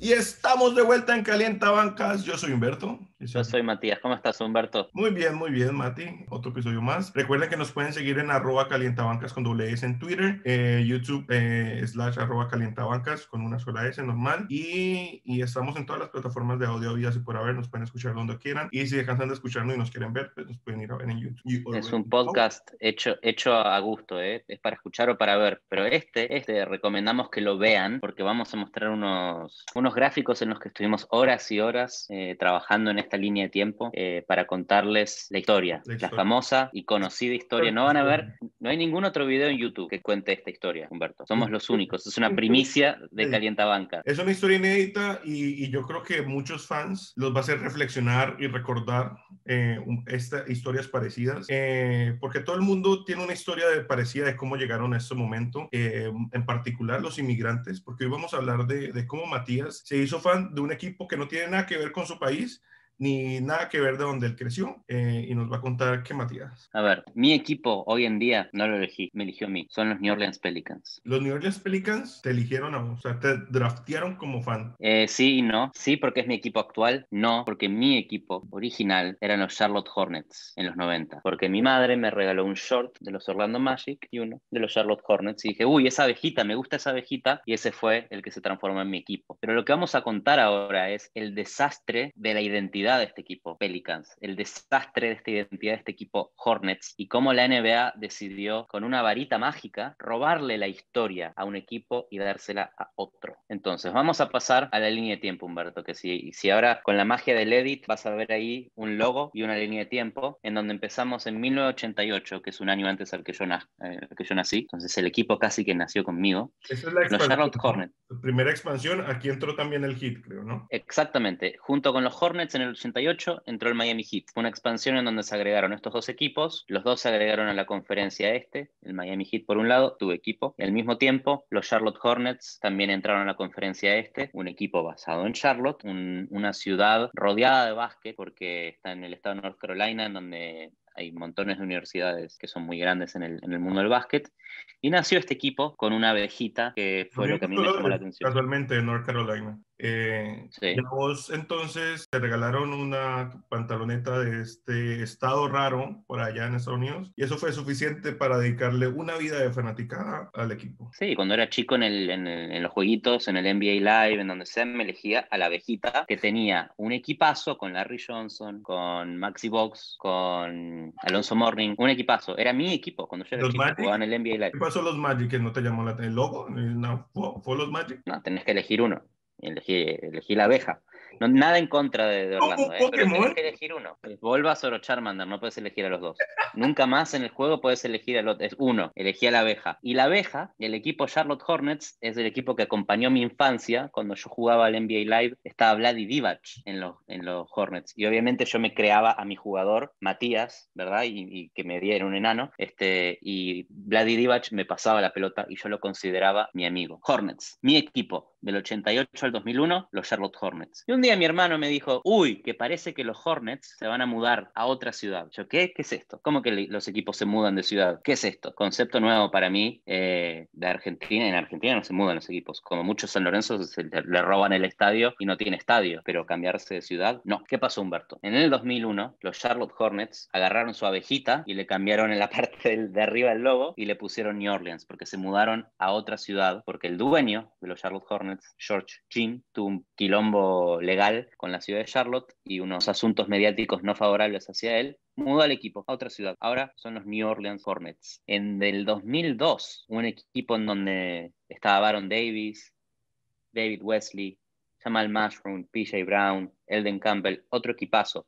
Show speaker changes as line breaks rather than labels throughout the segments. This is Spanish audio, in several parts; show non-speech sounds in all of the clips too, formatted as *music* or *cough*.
Y estamos de vuelta en Calienta Bancas. Yo soy Humberto.
Yo soy Matías. ¿Cómo estás, Humberto?
Muy bien, muy bien, Mati. Otro episodio más. Recuerden que nos pueden seguir en arroba calientabancas con doble S en Twitter, eh, YouTube eh, slash arroba calientabancas con una sola S normal. Y, y, estamos en todas las plataformas de audio vida y por haber. Nos pueden escuchar donde quieran. Y si dejan de escucharnos y nos quieren ver, pues nos pueden ir a ver en YouTube.
Es un podcast hecho, hecho a gusto, ¿eh? Es para escuchar o para ver. Pero este, este recomendamos que lo vean porque vamos a mostrar unos, unos gráficos en los que estuvimos horas y horas eh, trabajando en esta línea de tiempo eh, para contarles la historia, la, famosa y conocida historia. No van a ver, no hay ningún otro video en YouTube que cuente esta historia, Humberto. Somos los únicos. Es una primicia de Calienta Banca.
Es una historia inédita y, yo creo que muchos fans los va a hacer reflexionar y recordar eh, estas historias parecidas, porque todo el mundo tiene una historia de, parecida de cómo llegaron a este momento, en particular los inmigrantes, porque hoy vamos a hablar de, de cómo Matías se hizo fan de un equipo que no tiene nada que ver con su país, ni nada que ver de donde él creció. Eh, y nos va a contar qué Matías.
A ver, mi equipo hoy en día no lo elegí, me eligió a mí. Son los New Orleans Pelicans.
Los New Orleans Pelicans te eligieron a vos, o sea, te draftearon como fan.
Eh, sí y no. Sí, porque es mi equipo actual. No, porque mi equipo original eran los Charlotte Hornets en los 90. Porque mi madre me regaló un short de los Orlando Magic y uno de los Charlotte Hornets. Y dije, uy, esa abejita, me gusta esa abejita. Y ese fue el que se transformó en mi equipo. Pero lo que vamos a contar ahora es el desastre de la identidad de este equipo Pelicans, el desastre de esta identidad de este equipo Hornets y cómo la NBA decidió con una varita mágica robarle la historia a un equipo y dársela a otro. Entonces, vamos a pasar a la línea de tiempo, Humberto, que si, si ahora con la magia del edit vas a ver ahí un logo y una línea de tiempo en donde empezamos en 1988, que es un año antes al que yo, eh, que yo nací. Entonces, el equipo casi que nació conmigo.
Esa es la los Charlotte Hornets. primera expansión, aquí entró también el hit, creo, ¿no?
Exactamente. Junto con los Hornets en el 88 entró el Miami Heat. Fue una expansión en donde se agregaron estos dos equipos. Los dos se agregaron a la conferencia este. El Miami Heat por un lado, tu equipo. al mismo tiempo, los Charlotte Hornets también entraron a la conferencia este. Un equipo basado en Charlotte, una ciudad rodeada de básquet porque está en el estado de North Carolina, en donde hay montones de universidades que son muy grandes en el, en el, mundo del básquet. Y nació este equipo con una abejita que fue lo que a mí me llamó la atención.
Casualmente en North Carolina. Eh, vos entonces te regalaron una pantaloneta de este estado raro por allá en Estados Unidos y eso fue suficiente para dedicarle una vida de fanaticada al equipo.
Sí, cuando era chico en, el, en, los jueguitos, en el NBA Live, en donde sea, me elegía a la abejita que tenía un equipazo con Larry Johnson, con Maxi Box, con Alonso Morning, un equipazo. Era mi equipo cuando yo era chico, jugaba en el NBA Live.
¿Qué pasó los Magic que no te llamó la? ¿El logo? No, ¿Fue los Magic?
No, tenés que elegir uno elegí, la abeja. No, nada en contra de, Orlando, ¿eh? pero tienes que elegir uno. Volvas o Charmander, no puedes elegir a los dos. Nunca más en el juego puedes elegir al otro. Es uno, elegí a la abeja. Y la abeja, el equipo Charlotte Hornets, es el equipo que acompañó mi infancia. Cuando yo jugaba al NBA Live, estaba Vladi Divac en los, en los Hornets. Y obviamente yo me creaba a mi jugador, Matías, ¿verdad? Y, que me diera un enano. Este, y Vladi Divac me pasaba la pelota y yo lo consideraba mi amigo. Hornets, mi equipo del 88 al 2001, los Charlotte Hornets. Y un día mi hermano me dijo, uy, que parece que los Hornets se van a mudar a otra ciudad. Yo, ¿qué? ¿Qué es esto? ¿Cómo que los equipos se mudan de ciudad? ¿Qué es esto? Concepto nuevo para mí eh, de Argentina. En Argentina no se mudan los equipos. Como muchos San Lorenzo se le, roban el estadio y no tiene estadio, pero cambiarse de ciudad, no. ¿Qué pasó, Humberto? En el 2001, los Charlotte Hornets agarraron su abejita y le cambiaron en la *laughs* parte de arriba del logo y le pusieron New Orleans porque se mudaron a otra ciudad porque el dueño de los Charlotte Hornets George Jim, tuvo un quilombo legal con la ciudad de Charlotte y unos asuntos mediáticos no favorables hacia él, mudó al equipo a otra ciudad. Ahora son los New Orleans Hornets. En el 2002, un equipo en donde estaba Baron Davis, David Wesley, Jamal Mushroom, PJ Brown, Elden Campbell, otro equipazo,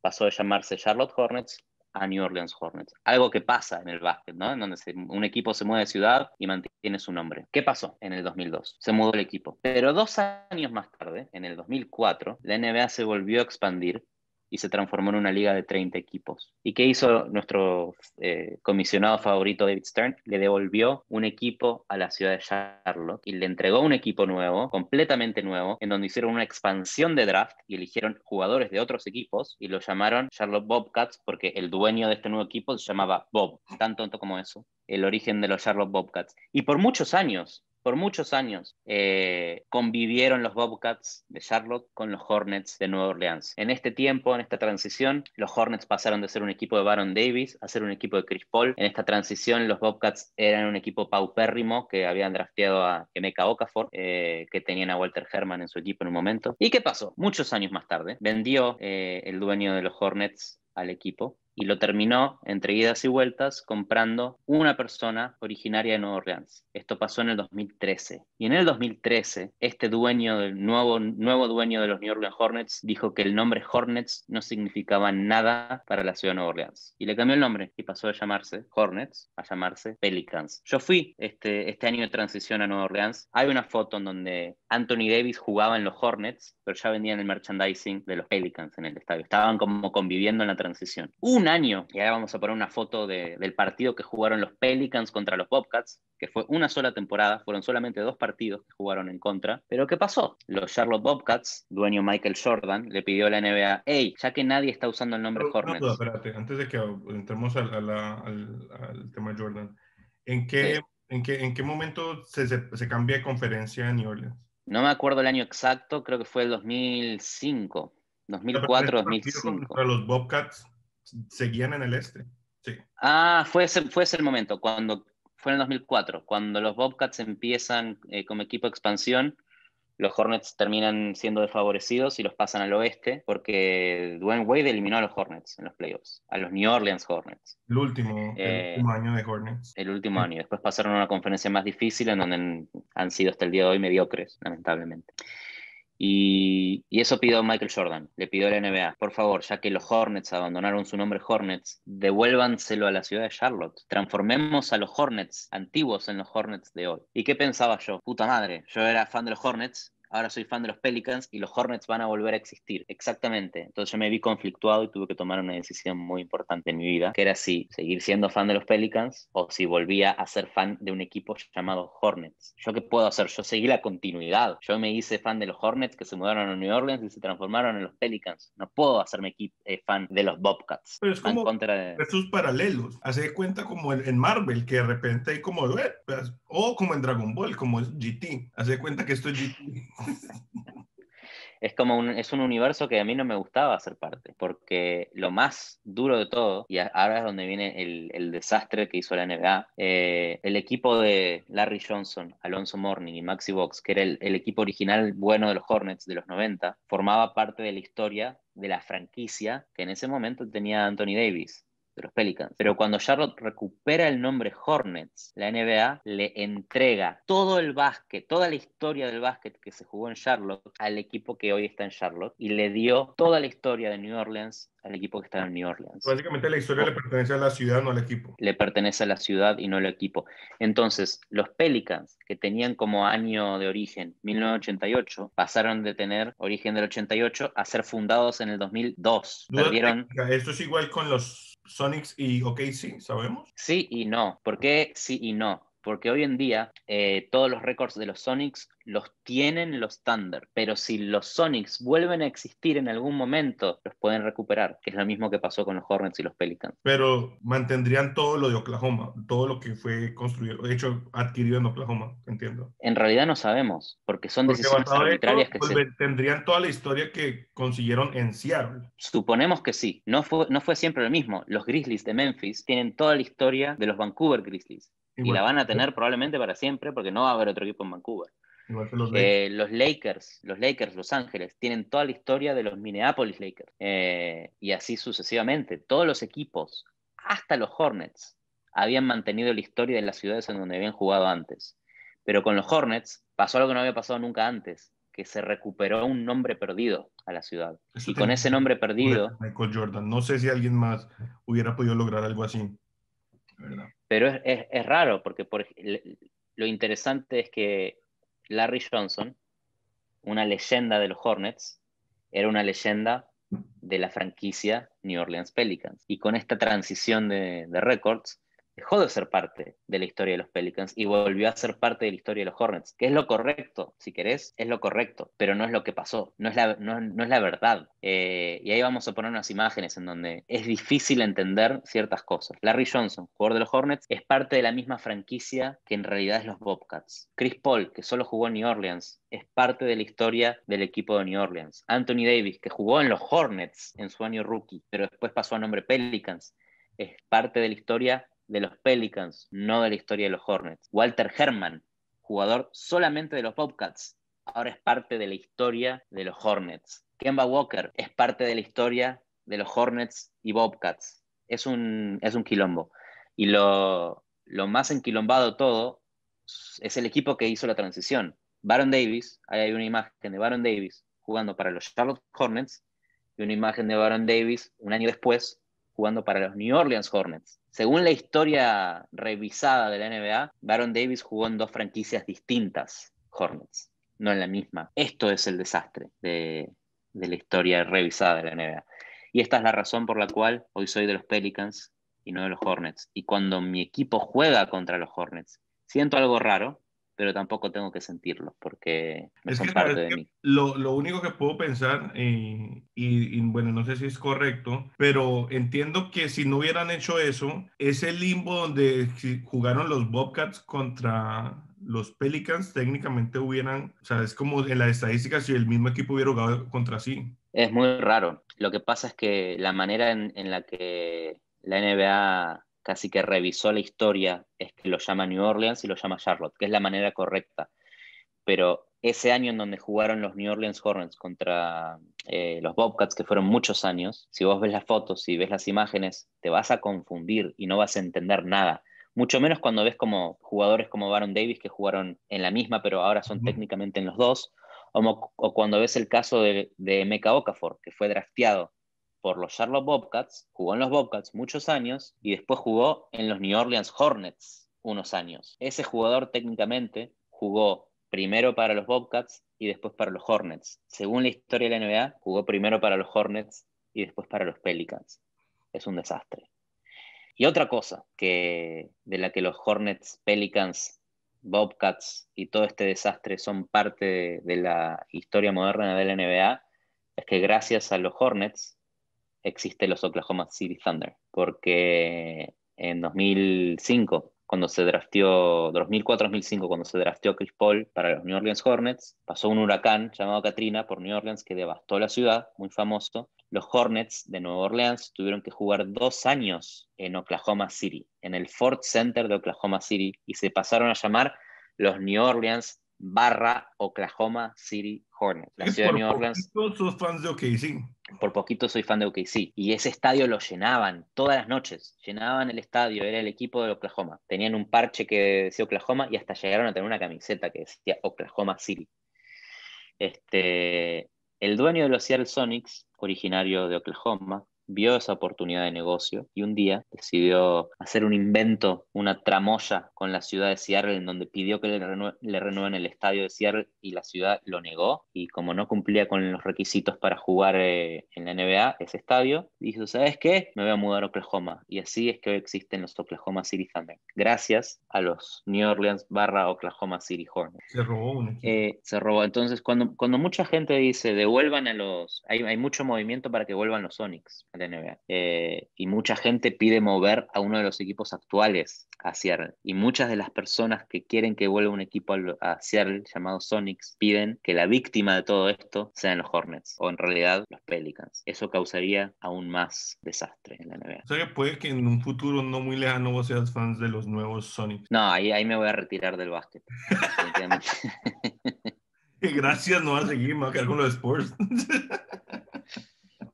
pasó de llamarse Charlotte Hornets a New Orleans Hornets. Algo que pasa en el básquet, ¿no? En donde un equipo se mueve de ciudad y mantiene su nombre. ¿Qué pasó en el 2002? Se mudó el equipo. Pero dos años más tarde, en el 2004, la NBA se volvió a expandir y se transformó en una liga de 30 equipos. ¿Y qué hizo nuestro eh, comisionado favorito David Stern? Le devolvió un equipo a la ciudad de Charlotte y le entregó un equipo nuevo, completamente nuevo, en donde hicieron una expansión de draft y eligieron jugadores de otros equipos y lo llamaron Charlotte Bobcats porque el dueño de este nuevo equipo se llamaba Bob, tan tonto como eso, el origen de los Charlotte Bobcats. Y por muchos años por muchos años eh, convivieron los Bobcats de Charlotte con los Hornets de Nueva Orleans. En este tiempo, en esta transición, los Hornets pasaron de ser un equipo de Baron Davis a ser un equipo de Chris Paul. En esta transición, los Bobcats eran un equipo paupérrimo que habían drafteado a Emeka Okafor, eh, que tenían a Walter Herman en su equipo en un momento. ¿Y qué pasó? Muchos años más tarde, vendió eh, el dueño de los Hornets al equipo y lo terminó entre idas y vueltas comprando una persona originaria de Nueva Orleans. Esto pasó en el 2013. Y en el 2013, este dueño, del nuevo, nuevo dueño de los New Orleans Hornets, dijo que el nombre Hornets no significaba nada para la ciudad de Nueva Orleans. Y le cambió el nombre y pasó de llamarse Hornets a llamarse Pelicans. Yo fui este, este año de transición a Nueva Orleans. Hay una foto en donde Anthony Davis jugaba en los Hornets, pero ya vendían el merchandising de los Pelicans en el estadio. Estaban como conviviendo en la transición. Un año, y ahora vamos a poner una foto del partido que jugaron los Pelicans contra los Bobcats, que fue una sola temporada, fueron solamente dos partidos que jugaron en contra. Pero ¿qué pasó? Los Charlotte Bobcats, dueño Michael Jordan, le pidió a la NBA, hey, ya que nadie está usando el nombre Hornets.
espérate, antes de que entremos al, tema Jordan, ¿en qué, en qué, en qué momento se, se, cambia de conferencia en New Orleans?
No me acuerdo el año exacto, creo que fue el 2005. 2004, 2005.
los Bobcats seguían en el este. Sí.
Ah, fue ese, fue ese el momento, cuando fue en el 2004, cuando los Bobcats empiezan eh, como equipo de expansión, los Hornets terminan siendo desfavorecidos y los pasan al oeste porque Dwayne Wade eliminó a los Hornets en los playoffs, a los New Orleans Hornets.
El último, el eh, último año de Hornets.
El último año. Después pasaron a una conferencia más difícil en donde han sido hasta el día de hoy mediocres, lamentablemente. Y, eso pidió Michael Jordan, le pidió a la NBA, por favor, ya que los Hornets abandonaron su nombre Hornets, devuélvanselo a la ciudad de Charlotte. Transformemos a los Hornets antiguos en los Hornets de hoy. ¿Y qué pensaba yo? Puta madre, yo era fan de los Hornets, ahora soy fan de los Pelicans y los Hornets van a volver a existir. Exactamente. Entonces yo me vi conflictuado y tuve que tomar una decisión muy importante en mi vida, que era si seguir siendo fan de los Pelicans o si volvía a ser fan de un equipo llamado Hornets. ¿Yo qué puedo hacer? Yo seguí la continuidad. Yo me hice fan de los Hornets que se mudaron a New Orleans y se transformaron en los Pelicans. No puedo hacerme eh, fan de los Bobcats.
Pero es como contra estos paralelos. Hace cuenta como en, Marvel, que de repente hay como, eh, pues, o como en Dragon Ball, como es GT. Hace cuenta que esto es GT. *laughs*
es como un, es un universo que a mí no me gustaba ser parte, porque lo más duro de todo, y ahora es donde viene el, desastre que hizo la NBA, eh, el equipo de Larry Johnson, Alonso Morning y Maxi Box, que era el, el equipo original bueno de los Hornets de los 90, formaba parte de la historia de la franquicia que en ese momento tenía Anthony Davis los Pelicans. Pero cuando Charlotte recupera el nombre Hornets, la NBA le entrega todo el básquet, toda la historia del básquet que se jugó en Charlotte al equipo que hoy está en Charlotte y le dio toda la historia de New Orleans al equipo que está en New Orleans.
Básicamente la historia le pertenece a la ciudad, no al equipo.
Le pertenece a la ciudad y no al equipo. Entonces, los Pelicans, que tenían como año de origen 1988, pasaron de tener origen del 88 a ser fundados en el 2002. Perdieron...
Esto es igual con los Sonics y OKC, ¿sabemos?
Sí y no. ¿Por qué sí y no? Porque hoy en día eh, todos los récords de los Sonics los tienen los Thunder, pero si los Sonics vuelven a existir en algún momento, los pueden recuperar, que es lo mismo que pasó con los Hornets y los Pelicans.
Pero mantendrían todo lo de Oklahoma, todo lo que fue construido, hecho, adquirido en Oklahoma, entiendo.
En realidad no sabemos, porque son decisiones arbitrarias que se...
Tendrían toda la historia que consiguieron en Seattle.
Suponemos que sí, no fue, no fue siempre lo mismo. Los Grizzlies de Memphis tienen toda la historia de los Vancouver Grizzlies. Y, la van a tener probablemente para siempre porque no va a haber otro equipo en Vancouver. Eh, los, Lakers. los Lakers, Los Ángeles, tienen toda la historia de los Minneapolis Lakers. Eh, y así sucesivamente. Todos los equipos, hasta los Hornets, habían mantenido la historia de las ciudades en donde habían jugado antes. Pero con los Hornets pasó algo que no había pasado nunca antes, que se recuperó un nombre perdido a la ciudad. y con ese nombre perdido...
Michael Jordan. No sé si alguien más hubiera podido lograr algo así.
Pero es, raro, porque por, lo interesante es que Larry Johnson, una leyenda de los Hornets, era una leyenda de la franquicia New Orleans Pelicans. Y con esta transición de, de dejó de ser parte de la historia de los Pelicans y volvió a ser parte de la historia de los Hornets, que es lo correcto, si querés, es lo correcto, pero no es lo que pasó, no es la, no, es la verdad. Eh, y ahí vamos a poner unas imágenes en donde es difícil entender ciertas cosas. Larry Johnson, jugador de los Hornets, es parte de la misma franquicia que en realidad es los Bobcats. Chris Paul, que solo jugó en New Orleans, es parte de la historia del equipo de New Orleans. Anthony Davis, que jugó en los Hornets en su año rookie, pero después pasó a nombre Pelicans, es parte de la historia de los Pelicans, no de la historia de los Hornets. Walter Herman, jugador solamente de los Bobcats, ahora es parte de la historia de los Hornets. Kemba Walker es parte de la historia de los Hornets y Bobcats. Es un, es un quilombo. Y lo, lo más enquilombado todo es el equipo que hizo la transición. Baron Davis, ahí hay una imagen de Baron Davis jugando para los Charlotte Hornets y una imagen de Baron Davis un año después jugando para los New Orleans Hornets. Según la historia revisada de la NBA, Baron Davis jugó en dos franquicias distintas, Hornets, no en la misma. Esto es el desastre de, la historia revisada de la NBA. Y esta es la razón por la cual hoy soy de los Pelicans y no de los Hornets. Y cuando mi equipo juega contra los Hornets, siento algo raro, pero tampoco tengo que sentirlo porque no son parte de mí.
Lo, lo, único que puedo pensar, eh, y, bueno, no sé si es correcto, pero entiendo que si no hubieran hecho eso, ese limbo donde jugaron los Bobcats contra los Pelicans, técnicamente hubieran, o sea, es como en las estadísticas si el mismo equipo hubiera jugado contra sí.
Es muy raro. Lo que pasa es que la manera en, en la que la NBA casi que revisó la historia, es que lo llama New Orleans y lo llama Charlotte, que es la manera correcta. Pero ese año en donde jugaron los New Orleans Hornets contra eh, los Bobcats, que fueron muchos años, si vos ves las fotos, si ves las imágenes, te vas a confundir y no vas a entender nada. Mucho menos cuando ves como jugadores como Baron Davis que jugaron en la misma, pero ahora son técnicamente en los dos, o, o, cuando ves el caso de, de Okafor, que fue drafteado por los Charlotte Bobcats, jugó en los Bobcats muchos años y después jugó en los New Orleans Hornets unos años. Ese jugador técnicamente jugó primero para los Bobcats y después para los Hornets. Según la historia de la NBA, jugó primero para los Hornets y después para los Pelicans. Es un desastre. Y otra cosa que, de la que los Hornets, Pelicans, Bobcats y todo este desastre son parte de, de la historia moderna de la NBA es que gracias a los Hornets existe los Oklahoma City Thunder, porque en 2005, cuando se drafteó, 2004-2005, cuando se drafteó Chris Paul para los New Orleans Hornets, pasó un huracán llamado Katrina por New Orleans que devastó la ciudad, muy famoso. Los Hornets de Nueva Orleans tuvieron que jugar dos años en Oklahoma City, en el Ford Center de Oklahoma City, y se pasaron a llamar los New Orleans barra Oklahoma City Hornets.
La ciudad de New Orleans. Todos fans de OKC
por poquito soy fan de OKC. Y ese estadio lo llenaban todas las noches. Llenaban el estadio, era el equipo de Oklahoma. Tenían un parche que decía Oklahoma y hasta llegaron a tener una camiseta que decía Oklahoma City. Este, el dueño de los Seattle Sonics, originario de Oklahoma, vio esa oportunidad de negocio y un día decidió hacer un invento, una tramoya con la ciudad de Seattle en donde pidió que le, renueven el estadio de Seattle y la ciudad lo negó y como no cumplía con los requisitos para jugar eh, en la NBA ese estadio, dijo, ¿sabes qué? Me voy a mudar a Oklahoma y así es que hoy existen los Oklahoma City Thunder, gracias a los New Orleans barra Oklahoma City Hornets.
Se robó un
eh, se robó. Entonces, cuando, cuando mucha gente dice, devuelvan a los... Hay, hay mucho movimiento para que vuelvan los Sonics NBA. Eh, y mucha gente pide mover a uno de los equipos actuales a Seattle. Y muchas de las personas que quieren que vuelva un equipo a Seattle llamado Sonics piden que la víctima de todo esto sean los Hornets o en realidad los Pelicans. Eso causaría aún más desastre en la NBA.
O sea que puede que en un futuro no muy lejano vos seas fans de los nuevos Sonics.
No, ahí, ahí me voy a retirar del básquet. *laughs*
Gracias, no va a seguir, me voy a quedar con los Sports. *laughs*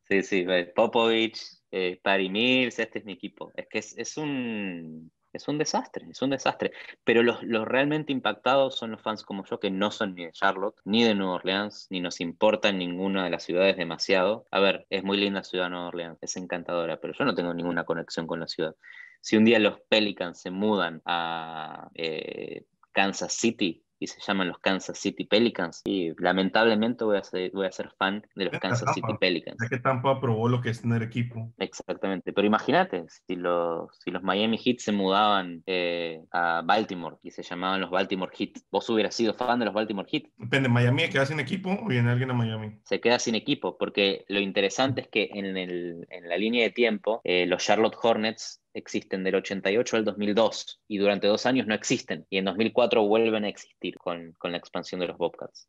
Sí, sí, Popovich, eh, Mills, este es mi equipo. Es que es, un, es un desastre, es un desastre. Pero los, realmente impactados son los fans como yo, que no son ni de Charlotte, ni de Nueva Orleans, ni nos importa en ninguna de las ciudades demasiado. A ver, es muy linda ciudad Nueva Orleans, es encantadora, pero yo no tengo ninguna conexión con la ciudad. Si un día los Pelicans se mudan a eh, Kansas City, y se llaman los Kansas City Pelicans. Y lamentablemente voy a ser, voy a ser fan de los Kansas City Pelicans.
Ya que Tampa aprobó lo que es tener equipo.
Exactamente. Pero imagínate, si los, si los Miami Heat se mudaban eh, a Baltimore y se llamaban los Baltimore Heat, ¿vos hubieras sido fan de los Baltimore Heat?
Depende, ¿Miami queda sin equipo o viene alguien a Miami?
Se queda sin equipo, porque lo interesante es que en, el, en la línea de tiempo, eh, los Charlotte Hornets existen del 88 al 2002 y durante dos años no existen y en 2004 vuelven a existir con, con, la expansión de los Bobcats.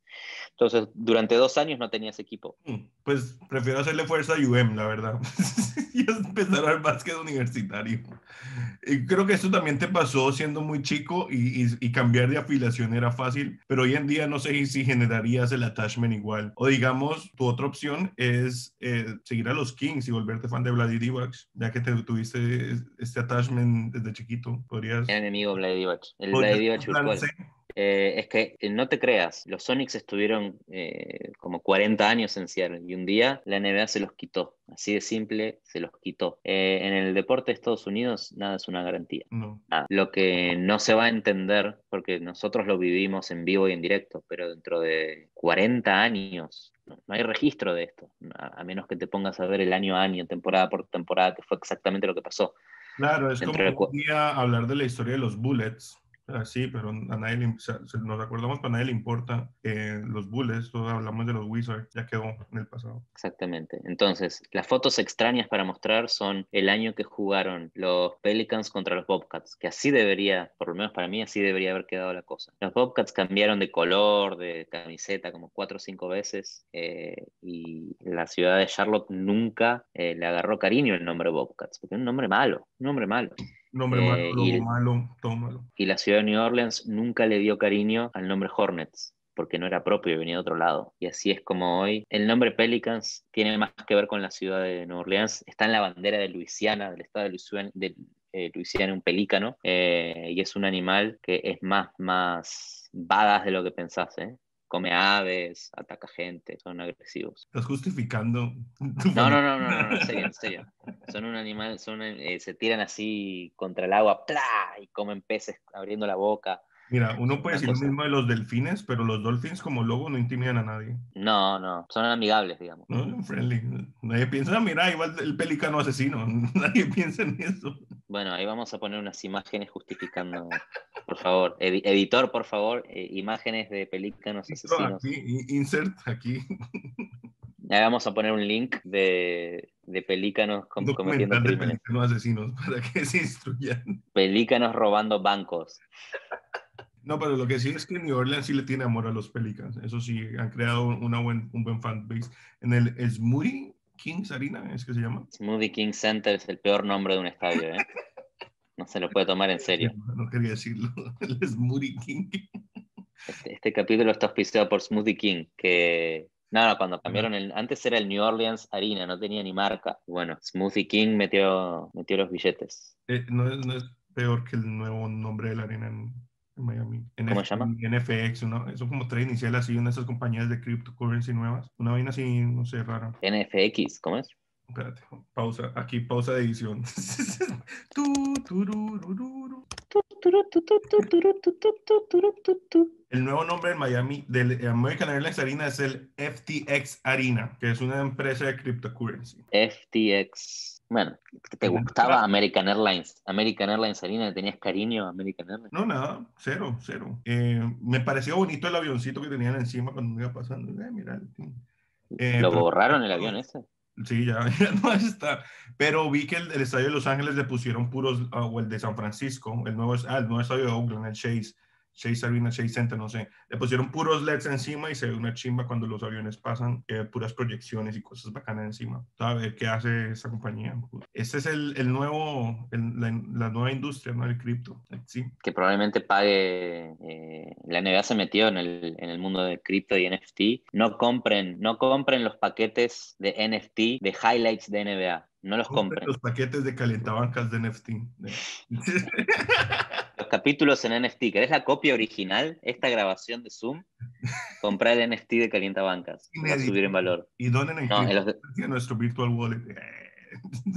Entonces, durante dos años no tenías equipo.
Mm, pues prefiero hacerle fuerza a UM, la verdad. *laughs* y empezar al básquet universitario. Y creo que eso también te pasó siendo muy chico y, y, cambiar de afiliación era fácil, pero hoy en día no sé si generarías el attachment igual. O digamos, tu otra opción es eh, seguir a los Kings y volverte fan de Vladi Divac, ya que te tuviste este attachment desde chiquito? ¿Podrías...?
El enemigo Vladi Divac. El eh, es que eh, no te creas, los Sonics estuvieron eh, como 40 años en Seattle y un día la NBA se los quitó. Así de simple, se los quitó. en el deporte de Estados Unidos nada es una garantía. Lo que no se va a entender, porque nosotros lo vivimos en vivo y en directo, pero dentro de 40 años no, hay registro de esto, a, menos que te pongas a ver el año a año, temporada por temporada, que fue exactamente lo que pasó.
Claro, es como un día hablar de la historia de los Bullets Ah, sí, pero a nadie nos acordamos, pero a nadie le importa eh, los Bulls, todos hablamos de los Wizards, ya quedó en el pasado.
Exactamente. Entonces, las fotos extrañas para mostrar son el año que jugaron los Pelicans contra los Bobcats, que así debería, por lo menos para mí, así debería haber quedado la cosa. Los Bobcats cambiaron de color, de camiseta como cuatro o cinco veces, eh, y la ciudad de Charlotte nunca eh, le agarró cariño el nombre Bobcats, porque es un nombre malo, un nombre malo.
Nombre eh, malo, y, malo, todo malo.
Y la ciudad de New Orleans nunca le dio cariño al nombre Hornets porque no era propio, venía de otro lado. Y así es como hoy. El nombre Pelicans tiene más que ver con la ciudad de Nueva Orleans. Está en la bandera de Luisiana, del estado de Luisiana, de, eh, Luisiana un pelícano. Eh, y es un animal que es más, más badass de lo que pensás. ¿eh? Come aves, ataca gente, son agresivos.
¿Estás justificando?
No, no, no, no, no, en serio, en serio. Son un animal, son, eh, se tiran así contra el agua, ¡plá! y comen peces abriendo la boca.
Mira, uno puede decir lo mismo de los delfines, pero los dolphins como logo no intimidan a nadie.
No, no, son amigables, digamos.
No, friendly. Nadie piensa, ah, mira, igual el pelicano asesino. *laughs* Nadie piensa en eso.
Bueno, ahí vamos a poner unas imágenes justificando, por favor. editor, por favor, eh, imágenes de pelícanos asesinos.
Aquí, insert aquí.
Ahí vamos a poner un link de, de pelícanos cometiendo crímenes.
De asesinos *laughs* para que se instruyan.
Pelícanos robando bancos.
No, pero lo que sí es que New Orleans sí le tiene amor a los Pelicans. Eso sí, han creado una buen, un buen fan base. En el Smoothie Kings Arena, ¿es que se llama?
Smoothie King Center es el peor nombre de un estadio, ¿eh? No se lo puede tomar en serio. *laughs*
No, quería decirlo. *laughs* El Smoothie King.
Este, este, capítulo está auspiciado por Smoothie King, que... No, no, cuando cambiaron el... Antes era el New Orleans Arena, no tenía ni marca. Bueno, Smoothie King metió, metió los billetes.
Eh, no, es, no es peor que el nuevo nombre de la arena en en Miami.
¿Cómo se llama?
NFX, ¿no? son como tres iniciales así, una de esas compañías de cryptocurrency nuevas. Una vaina así, no sé, rara.
NFX, ¿cómo es?
Espérate, pausa, aquí pausa de edición. El nuevo nombre en Miami del American Airlines Arena es el FTX Arena, que es una empresa de cryptocurrency.
FTX. Bueno, ¿te gustaba American Airlines? American Airlines Arena, ¿tenías cariño a American Airlines?
No, nada, cero, cero. Eh, me pareció bonito el avioncito que tenían encima cuando me iba pasando. Eh, mira,
eh, ¿Lo borraron el *laughs* avión ese?
Sí, *laughs* ya, no está. Pero vi que el, estadio de Los Ángeles le pusieron puros, ah, o el de San Francisco, el nuevo, ah, el nuevo estadio de Oakland, el Chase, Chase Arena, Chase Center, no sé. Le pusieron puros LEDs encima y se ve una chimba cuando los aviones pasan, puras proyecciones y cosas bacanas encima. ¿Sabe qué hace esa compañía? Este es el, el nuevo, la, nueva industria, ¿no? El cripto. Sí.
Que probablemente pague, eh, la NBA se metió en el, en el mundo de cripto y NFT. No compren, no compren los paquetes de NFT de highlights de NBA. No los compren.
Los paquetes de calentabancas de NFT. *laughs*
los capítulos en NFT. ¿Querés la copia original? Esta grabación de Zoom. Comprar el NFT de Calientabancas. Va a subir en valor.
¿Y dónde no, los de... nuestro virtual wallet?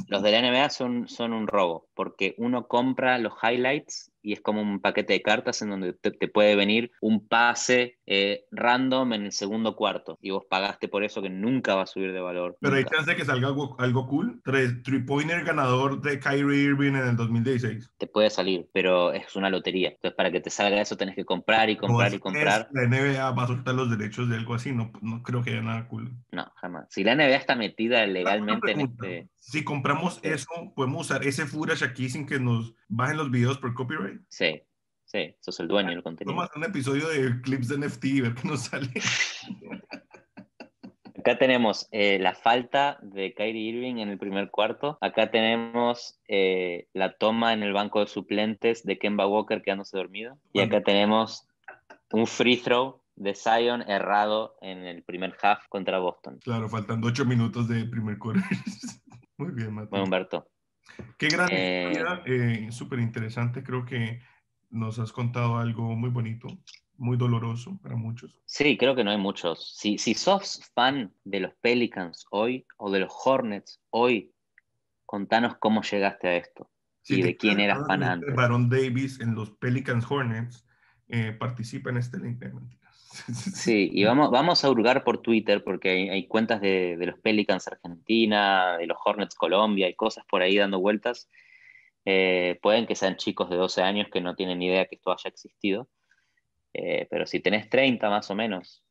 Los de la NBA son, son un robo, porque uno compra los highlights y es como un paquete de cartas en donde te, puede venir un pase eh, random en el segundo cuarto y vos pagaste por eso que nunca va a subir de valor.
Pero hay chance de que salga algo, algo cool. Three-pointer ganador de Kyrie Irving en el 2016.
Te puede salir, pero es una lotería. Entonces, para que te salga eso, tenés que comprar y comprar y comprar.
La NBA va a soltar los derechos de algo así. No, no creo que haya nada cool.
No, jamás. Si la NBA está metida legalmente en este.
Si compramos eso, podemos usar ese footage aquí sin que nos bajen los videos por copyright.
Sí, sí, sos el dueño del contenido.
Vamos a hacer un episodio de clips de NFT y ver qué nos sale. *laughs*
Acá tenemos eh, la falta de Kyrie Irving en el primer cuarto. Acá tenemos eh, la toma en el banco de suplentes de Kemba Walker quedándose dormido. Y acá tenemos un free throw de Zion errado en el primer half contra Boston.
Claro, faltando ocho minutos de primer cuarto. *laughs* Muy bien, Mateo.
Bueno, Humberto.
Qué gran eh, historia, eh, súper interesante. Creo que nos has contado algo muy bonito, muy doloroso para muchos.
Sí, creo que no hay muchos. Si, si sos fan de los Pelicans hoy o de los Hornets hoy, contanos cómo llegaste a esto y de quién eras fan antes.
Baron Davis en los Pelicans Hornets eh, participa en este link. *laughs*
Sí, y vamos, vamos a hurgar por Twitter porque hay, cuentas de, los Pelicans Argentina, de los Hornets Colombia, hay cosas por ahí dando vueltas. Eh, pueden que sean chicos de 12 años que no tienen idea que esto haya existido, eh, pero si tenés 30 más o menos,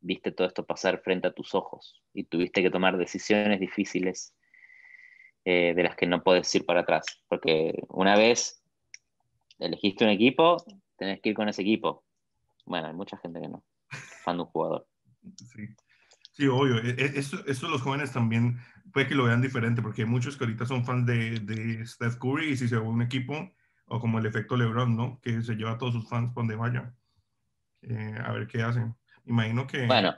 viste todo esto pasar frente a tus ojos y tuviste que tomar decisiones difíciles eh, de las que no puedes ir para atrás, porque una vez elegiste un equipo, tenés que ir con ese equipo bueno, hay mucha gente que no. Fan de un jugador.
Sí. Sí, obvio. E, e, eso, eso, los jóvenes también puede que lo vean diferente, porque hay muchos que ahorita son fans de, de Steph Curry y si se va un equipo, o como el efecto LeBron, ¿no? Que se lleva a todos sus fans donde vaya. Eh, a ver qué hacen. Imagino que.
Bueno,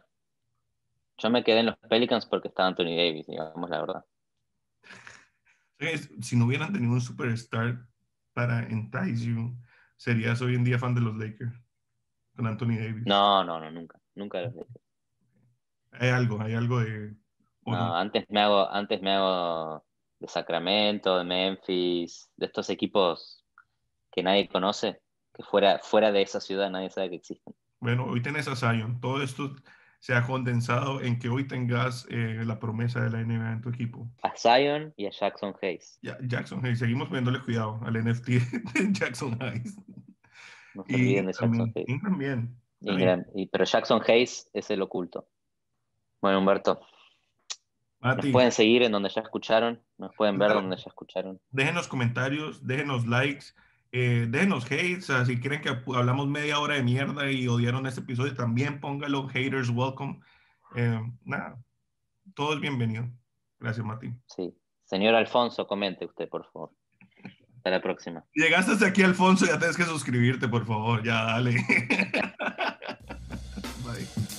yo me quedé en los Pelicans porque está Anthony Davis, digamos la verdad.
Si no hubieran tenido un superstar para entice you, serías hoy en día fan de los Lakers con Anthony Davis.
No, no, no, nunca. Nunca los
Hay algo, hay algo de.
No, antes me hago, antes me hago de Sacramento, de Memphis, de estos equipos que nadie conoce, que fuera, fuera de esa ciudad nadie sabe que existen.
Bueno, hoy tenés a Zion. Todo esto se ha condensado en que hoy tengas eh, la promesa de la NBA en tu equipo.
A Zion y a Jackson Hayes.
Ya, Jackson Hayes. Seguimos poniéndole cuidado al NFT *laughs* de Jackson Hayes.
No se olviden de Jackson Hayes. También. pero Jackson Hayes es el oculto. Bueno, Humberto. nos pueden seguir en donde ya escucharon, nos pueden ver donde ya escucharon.
Déjenos comentarios, déjenos likes, eh, déjenos hates. si quieren que hablamos media hora de mierda y odiaron este episodio, también póngalo. Haters welcome. Eh, nada, todo es bienvenido. Gracias, Mati.
Sí. Señor Alfonso, comente usted, por favor. Hasta la próxima.
Llegaste hasta aquí, Alfonso, ya tienes que suscribirte, por favor. Ya, dale. *laughs*